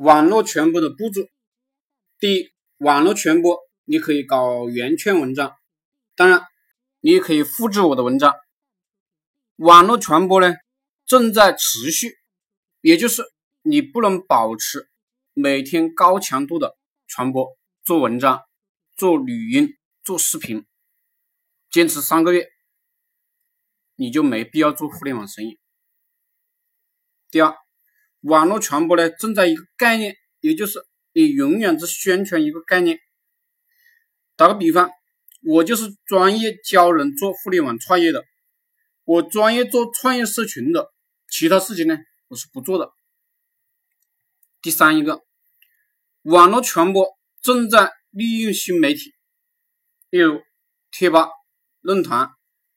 网络传播的步骤：第一，网络传播你可以搞圆圈文章，当然你也可以复制我的文章。网络传播呢正在持续，也就是你不能保持每天高强度的传播，做文章、做语音、做视频，坚持三个月，你就没必要做互联网生意。第二。网络传播呢，正在一个概念，也就是你永远只宣传一个概念。打个比方，我就是专业教人做互联网创业的，我专业做创业社群的，其他事情呢，我是不做的。第三一个，网络传播正在利用新媒体，例如贴吧、论坛、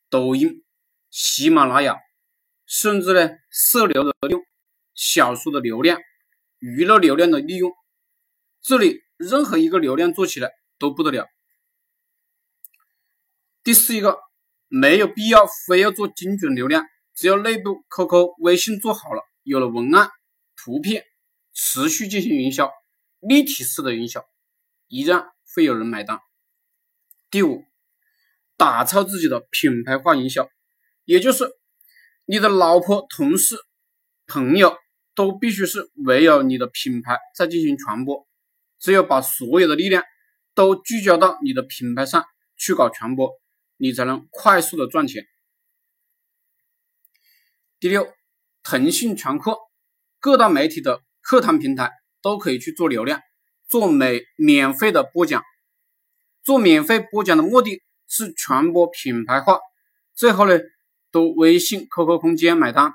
抖音、喜马拉雅，甚至呢，社流的用。小说的流量、娱乐流量的利用，这里任何一个流量做起来都不得了。第四一个，没有必要非要做精准流量，只要内部 QQ、微信做好了，有了文案、图片，持续进行营销，立体式的营销，依然会有人买单。第五，打造自己的品牌化营销，也就是你的老婆、同事、朋友。都必须是围绕你的品牌在进行传播，只有把所有的力量都聚焦到你的品牌上去搞传播，你才能快速的赚钱。第六，腾讯全课，各大媒体的课堂平台都可以去做流量，做免免费的播讲，做免费播讲的目的是传播品牌化，最后呢，都微信、QQ 空间买单。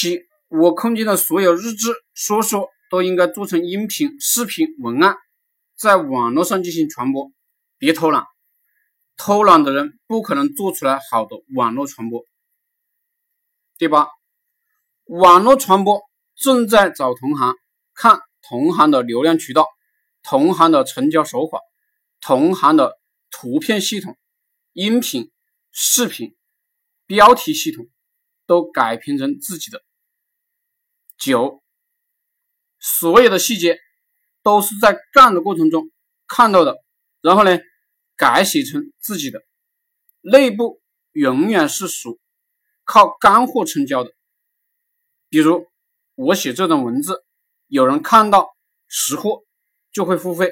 七，我空间的所有日志、说说都应该做成音频、视频、文案，在网络上进行传播。别偷懒，偷懒的人不可能做出来好的网络传播。第八，网络传播正在找同行，看同行的流量渠道、同行的成交手法、同行的图片系统、音频、视频、标题系统。都改编成自己的九，所有的细节都是在干的过程中看到的，然后呢，改写成自己的。内部永远是属靠干货成交的，比如我写这段文字，有人看到识货就会付费，